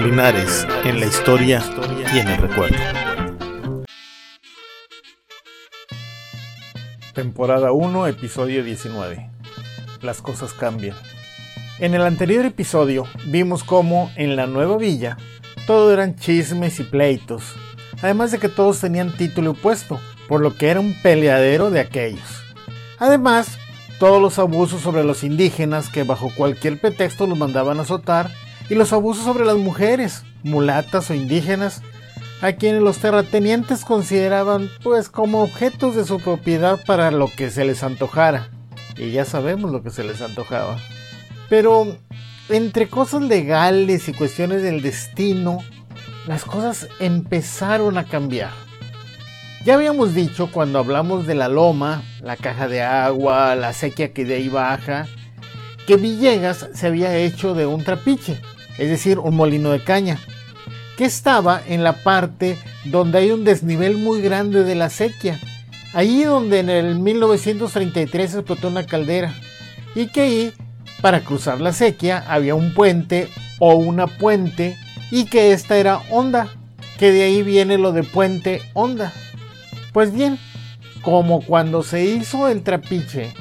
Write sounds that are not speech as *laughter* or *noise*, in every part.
Linares en la historia y en el recuerdo. Temporada 1, episodio 19. Las cosas cambian. En el anterior episodio vimos cómo en la nueva villa todo eran chismes y pleitos, además de que todos tenían título puesto, por lo que era un peleadero de aquellos. Además, todos los abusos sobre los indígenas que bajo cualquier pretexto los mandaban a azotar y los abusos sobre las mujeres, mulatas o indígenas, a quienes los terratenientes consideraban pues como objetos de su propiedad para lo que se les antojara. Y ya sabemos lo que se les antojaba. Pero entre cosas legales y cuestiones del destino, las cosas empezaron a cambiar. Ya habíamos dicho cuando hablamos de la loma, la caja de agua, la sequía que de ahí baja, que Villegas se había hecho de un trapiche, es decir, un molino de caña, que estaba en la parte donde hay un desnivel muy grande de la sequía, ahí donde en el 1933 explotó una caldera, y que ahí, para cruzar la sequía, había un puente o una puente, y que esta era onda, que de ahí viene lo de puente onda. Pues bien, como cuando se hizo el trapiche,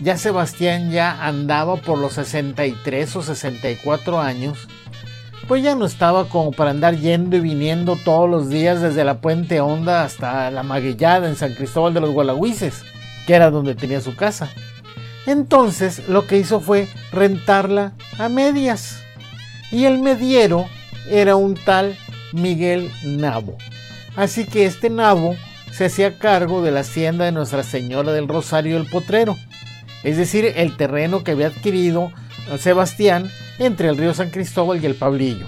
ya Sebastián ya andaba por los 63 o 64 años, pues ya no estaba como para andar yendo y viniendo todos los días desde la Puente Honda hasta la Maguillada en San Cristóbal de los Gualagüises, que era donde tenía su casa. Entonces lo que hizo fue rentarla a medias. Y el mediero era un tal Miguel Nabo. Así que este Nabo se hacía cargo de la hacienda de Nuestra Señora del Rosario del Potrero, es decir, el terreno que había adquirido Sebastián entre el río San Cristóbal y el Pablillo.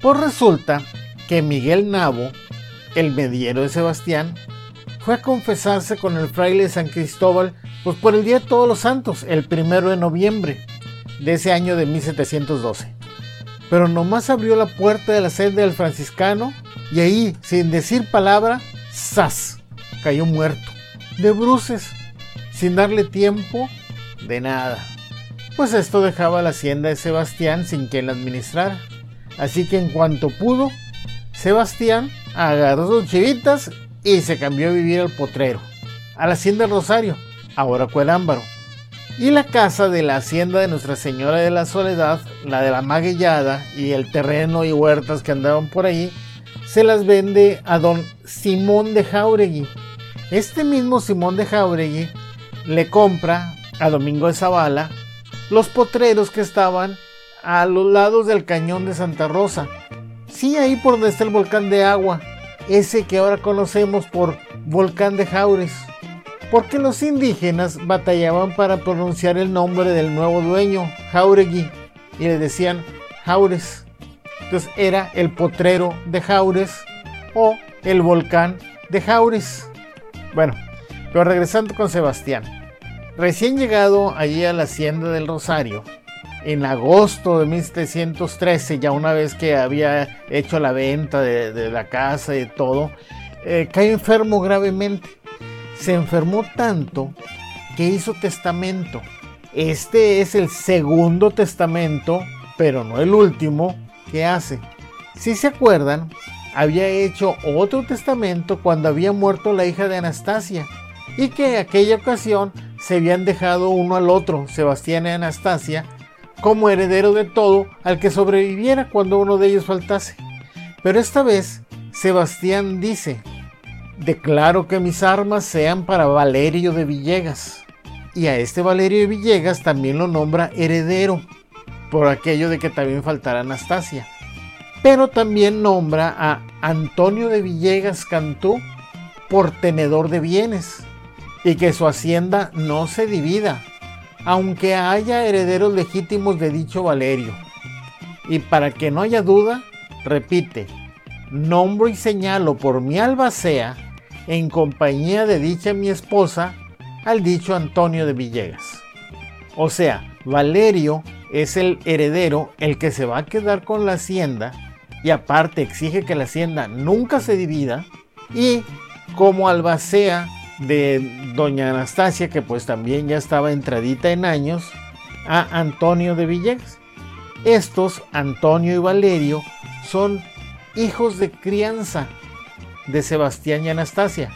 Pues resulta que Miguel Nabo, el mediero de Sebastián, fue a confesarse con el fraile de San Cristóbal pues por el Día de Todos los Santos, el primero de noviembre de ese año de 1712. Pero nomás abrió la puerta de la sede del franciscano y ahí, sin decir palabra, ¡zas! cayó muerto, de bruces, sin darle tiempo de nada pues esto dejaba la hacienda de Sebastián sin quien la administrara. Así que en cuanto pudo, Sebastián agarró sus chivitas y se cambió a vivir al potrero, a la hacienda Rosario, ahora Cuerámbaro. Y la casa de la hacienda de Nuestra Señora de la Soledad, la de la Maguillada y el terreno y huertas que andaban por ahí, se las vende a don Simón de Jauregui. Este mismo Simón de Jauregui le compra a Domingo de Zavala los potreros que estaban a los lados del cañón de Santa Rosa. Sí, ahí por donde está el volcán de agua, ese que ahora conocemos por volcán de Jaures. Porque los indígenas batallaban para pronunciar el nombre del nuevo dueño, Jauregui, y le decían Jaures. Entonces era el potrero de Jaures o el volcán de Jaures. Bueno, pero regresando con Sebastián. Recién llegado allí a la hacienda del Rosario, en agosto de 1713, ya una vez que había hecho la venta de, la casa y todo, eh, cae enfermo gravemente. Se enfermó tanto que hizo testamento. Este es el segundo testamento, pero no el último, que hace. Si se acuerdan, había hecho otro testamento cuando había muerto la hija de Anastasia y que en aquella ocasión se habían dejado uno al otro, Sebastián y Anastasia, como heredero de todo al que sobreviviera cuando uno de ellos faltase. Pero esta vez Sebastián dice, declaro que mis armas sean para Valerio de Villegas. Y a este Valerio de Villegas también lo nombra heredero, por aquello de que también faltará Anastasia. Pero también nombra a Antonio de Villegas Cantú por tenedor de bienes y que su hacienda no se divida, aunque haya herederos legítimos de dicho Valerio. Y para que no haya duda, repite, nombro y señalo por mi albacea, en compañía de dicha mi esposa, al dicho Antonio de Villegas. O sea, Valerio es el heredero, el que se va a quedar con la hacienda, y aparte exige que la hacienda nunca se divida, y como albacea de doña Anastasia, que pues también ya estaba entradita en años, a Antonio de Villegas. Estos, Antonio y Valerio, son hijos de crianza de Sebastián y Anastasia.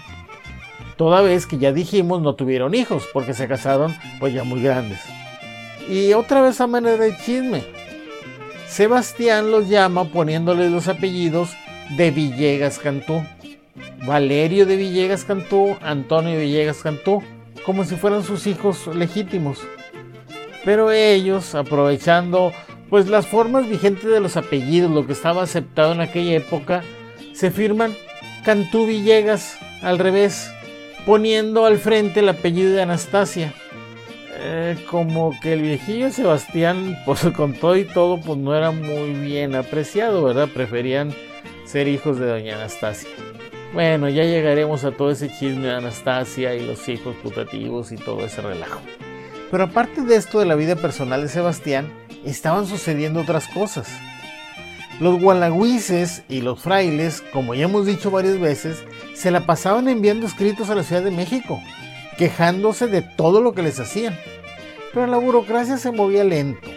Toda vez que ya dijimos no tuvieron hijos porque se casaron pues ya muy grandes. Y otra vez a manera de chisme. Sebastián los llama poniéndoles los apellidos de Villegas Cantú. Valerio de Villegas Cantú, Antonio Villegas Cantú, como si fueran sus hijos legítimos. Pero ellos, aprovechando pues las formas vigentes de los apellidos, lo que estaba aceptado en aquella época, se firman Cantú Villegas al revés, poniendo al frente el apellido de Anastasia. Eh, como que el viejillo Sebastián, pues *laughs* con todo y todo, pues no era muy bien apreciado, ¿verdad? Preferían ser hijos de doña Anastasia. Bueno, ya llegaremos a todo ese chisme de Anastasia y los hijos putativos y todo ese relajo. Pero aparte de esto de la vida personal de Sebastián, estaban sucediendo otras cosas. Los gualagüises y los frailes, como ya hemos dicho varias veces, se la pasaban enviando escritos a la Ciudad de México, quejándose de todo lo que les hacían. Pero la burocracia se movía lento.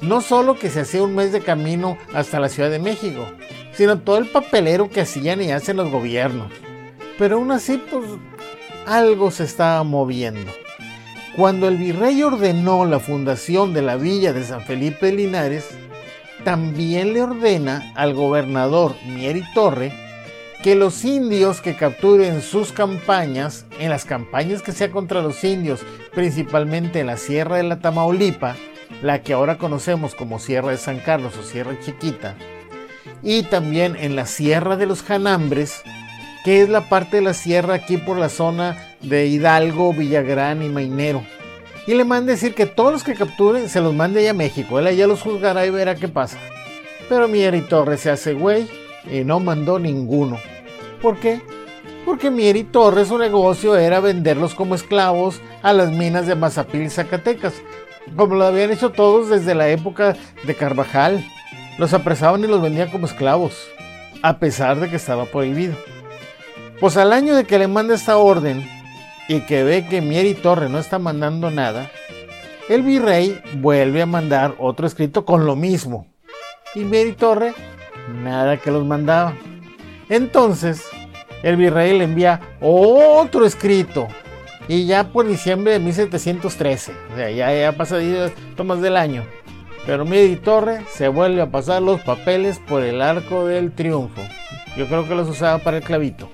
No solo que se hacía un mes de camino hasta la Ciudad de México, sino todo el papelero que hacían y hacen los gobiernos. Pero aún así, pues algo se estaba moviendo. Cuando el virrey ordenó la fundación de la villa de San Felipe de Linares, también le ordena al gobernador Mieri Torre que los indios que capturen sus campañas, en las campañas que sea contra los indios, principalmente en la Sierra de la Tamaulipa, la que ahora conocemos como Sierra de San Carlos o Sierra Chiquita, y también en la Sierra de los Janambres, que es la parte de la sierra aquí por la zona de Hidalgo, Villagrán y Mainero y le manda decir que todos los que capturen se los mande allá a México. Él allá los juzgará y verá qué pasa. Pero Mieri Torres se hace güey y no mandó ninguno. ¿Por qué? Porque Mieri Torres su negocio era venderlos como esclavos a las minas de Mazapil y Zacatecas, como lo habían hecho todos desde la época de Carvajal. Los apresaban y los vendían como esclavos, a pesar de que estaba prohibido. Pues al año de que le manda esta orden, y que ve que Mieri Torre no está mandando nada, el virrey vuelve a mandar otro escrito con lo mismo. Y Mieri Torre, nada que los mandaba. Entonces, el virrey le envía otro escrito. Y ya por diciembre de 1713, o sea, ya, ha pasado más del año. Pero Mieri Torre se vuelve a pasar los papeles por el arco del triunfo. Yo creo que los usaba para el clavito.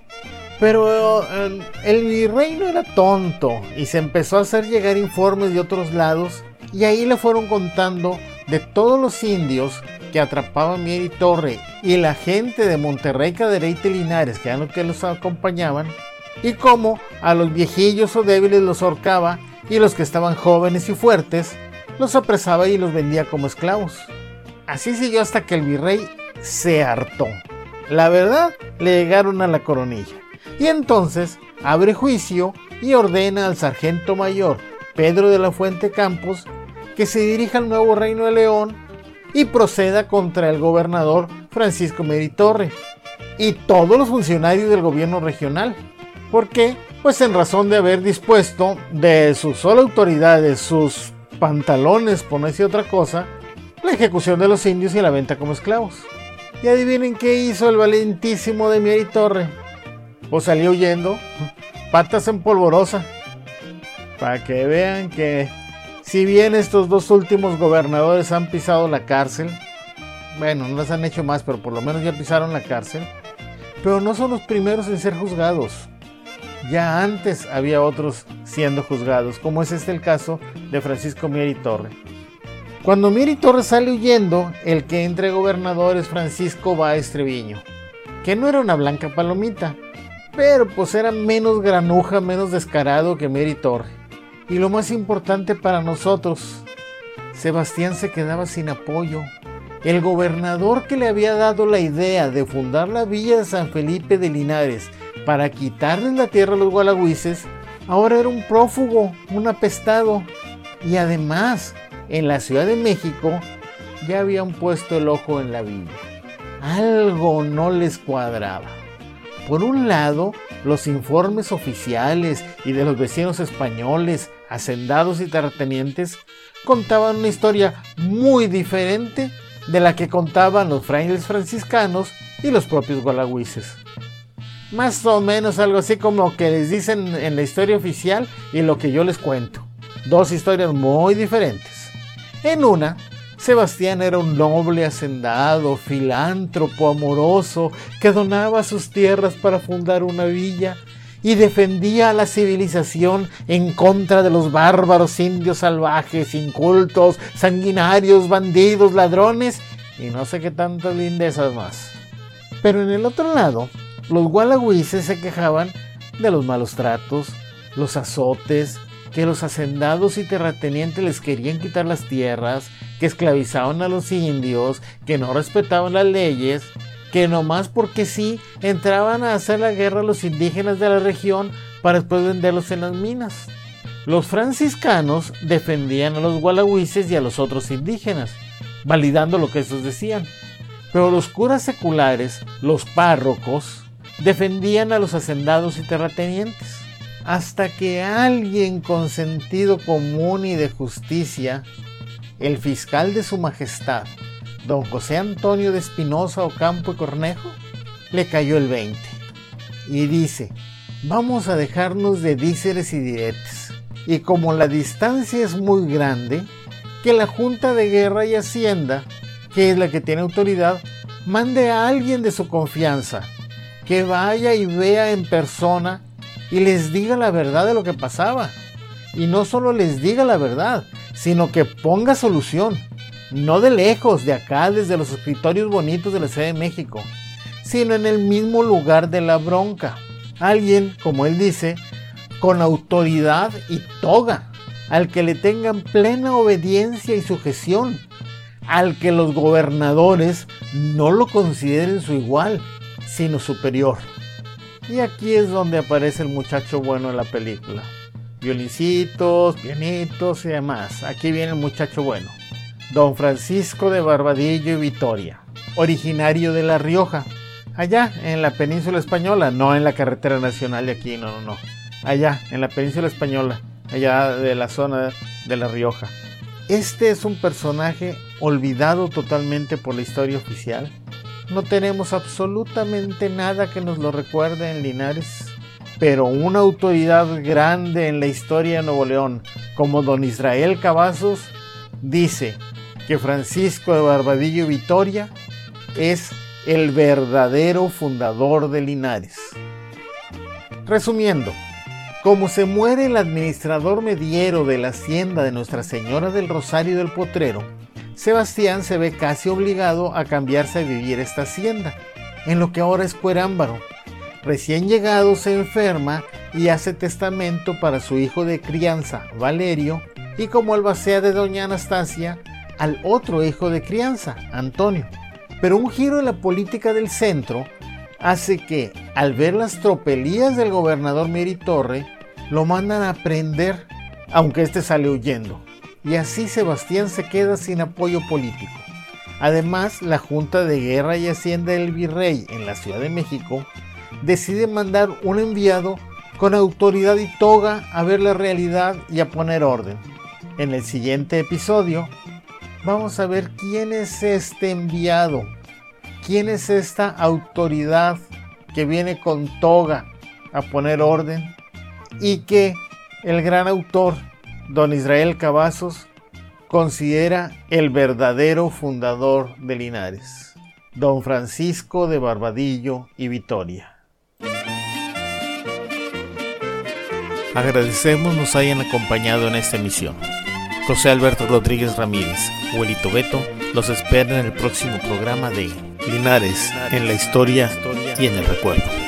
Pero eh, el virrey no era tonto y se empezó a hacer llegar informes de otros lados y ahí le fueron contando de todos los indios que atrapaban Mier y Torre y la gente de Monterrey, Cadereyte y Linares que eran los que los acompañaban y cómo a los viejillos o débiles los ahorcaba y los que estaban jóvenes y fuertes los apresaba y los vendía como esclavos. Así siguió hasta que el virrey se hartó. La verdad, le llegaron a la coronilla y entonces abre juicio y ordena al sargento mayor Pedro de la Fuente Campos que se dirija al nuevo reino de León y proceda contra el gobernador Francisco Meritorre y todos los funcionarios del gobierno regional. ¿Por qué? Pues en razón de haber dispuesto de su sola autoridad, de sus pantalones, por no decir otra cosa, la ejecución de los indios y la venta como esclavos. Y adivinen qué hizo el valentísimo de Mieri Torre o salió huyendo, patas en polvorosa, para que vean que si bien estos dos últimos gobernadores han pisado la cárcel, bueno, no las han hecho más, pero por lo menos ya pisaron la cárcel, pero no son los primeros en ser juzgados. Ya antes había otros siendo juzgados, como es este el caso de Francisco Mieri Torre. Cuando Mieri Torre sale huyendo, el que entre gobernador es Francisco Báez Treviño, que no era una blanca palomita, pero pues era menos granuja, menos descarado que Mary Torre. Y lo más importante para nosotros, Sebastián se quedaba sin apoyo. El gobernador que le había dado la idea de fundar la villa de San Felipe de Linares para quitarles la tierra a los gualagüises, ahora era un prófugo, un apestado. Y además, en la Ciudad de México ya habían puesto el ojo en la villa. Algo no les cuadraba. Por un lado, los informes oficiales y de los vecinos españoles, hacendados y terratenientes contaban una historia muy diferente de la que contaban los frailes franciscanos y los propios gualagüises. Más o menos algo así como que les dicen en la historia oficial y lo que yo les cuento. Dos historias muy diferentes. En una, Sebastián era un noble hacendado, filántropo, amoroso, que donaba sus tierras para fundar una villa y defendía a la civilización en contra de los bárbaros indios salvajes, incultos, sanguinarios, bandidos, ladrones y no sé qué tantas lindezas más. Pero en el otro lado, los gualagüises se quejaban de los malos tratos, los azotes, que los hacendados y terratenientes les querían quitar las tierras, que esclavizaban a los indios, que no respetaban las leyes, que nomás porque sí entraban a hacer la guerra a los indígenas de la región para después venderlos en las minas. Los franciscanos defendían a los gualagüises y a los otros indígenas, validando lo que estos decían. Pero los curas seculares, los párrocos, defendían a los hacendados y terratenientes. Hasta que alguien con sentido común y de justicia, el fiscal de su majestad, don José Antonio de Espinosa Ocampo y Cornejo, le cayó el 20 y dice, vamos a dejarnos de díceres y diretes. Y como la distancia es muy grande, que la Junta de Guerra y Hacienda, que es la que tiene autoridad, mande a alguien de su confianza, que vaya y vea en persona y les diga la verdad de lo que pasaba. Y no solo les diga la verdad, sino que ponga solución. No de lejos, de acá, desde los escritorios bonitos de la Ciudad de México, sino en el mismo lugar de la bronca. Alguien, como él dice, con autoridad y toga, al que le tengan plena obediencia y sujeción, al que los gobernadores no lo consideren su igual, superior. Y aquí es donde aparece el muchacho bueno en la película. Violincitos, pianitos y demás. Aquí viene el muchacho bueno. Don Francisco de Barbadillo y Vitoria, originario de La Rioja, allá en la península española, no en la carretera nacional de aquí, no, no, no. Allá, en la península española, allá de la zona de La Rioja. Este es un personaje olvidado totalmente por la historia oficial no tenemos absolutamente nada que nos lo recuerde en Linares. Pero una autoridad grande en la historia de Nuevo León, como don Israel Cavazos, dice que Francisco de Barbadillo Vitoria es el verdadero fundador de Linares. Resumiendo, como se muere el administrador mediero de la hacienda de Nuestra Señora del Rosario del Potrero, Sebastián se ve casi obligado a cambiarse a vivir esta hacienda, en lo que ahora es Cuerámbaro. Recién llegado se enferma y hace testamento para su hijo de crianza, Valerio, y como albacea de doña Anastasia, al otro hijo de crianza, Antonio. Pero un giro en la política del centro hace que, al ver las tropelías del gobernador Torre, lo mandan a prender, aunque éste sale huyendo y así Sebastián se queda sin apoyo político. Además, la Junta de Guerra y Hacienda del Virrey en la Ciudad de México decide mandar un enviado con autoridad y toga a ver la realidad y a poner orden. En el siguiente episodio vamos a ver quién es este enviado, quién es esta autoridad que viene con toga a poner orden y que el gran autor don Israel Cavazos considera el verdadero fundador de Linares, don Francisco de Barbadillo y Vitoria. Agradecemos nos hayan acompañado en esta emisión. José Alberto Rodríguez Ramírez, Huelito Beto, los espera en el próximo programa de Linares en la historia y en el recuerdo.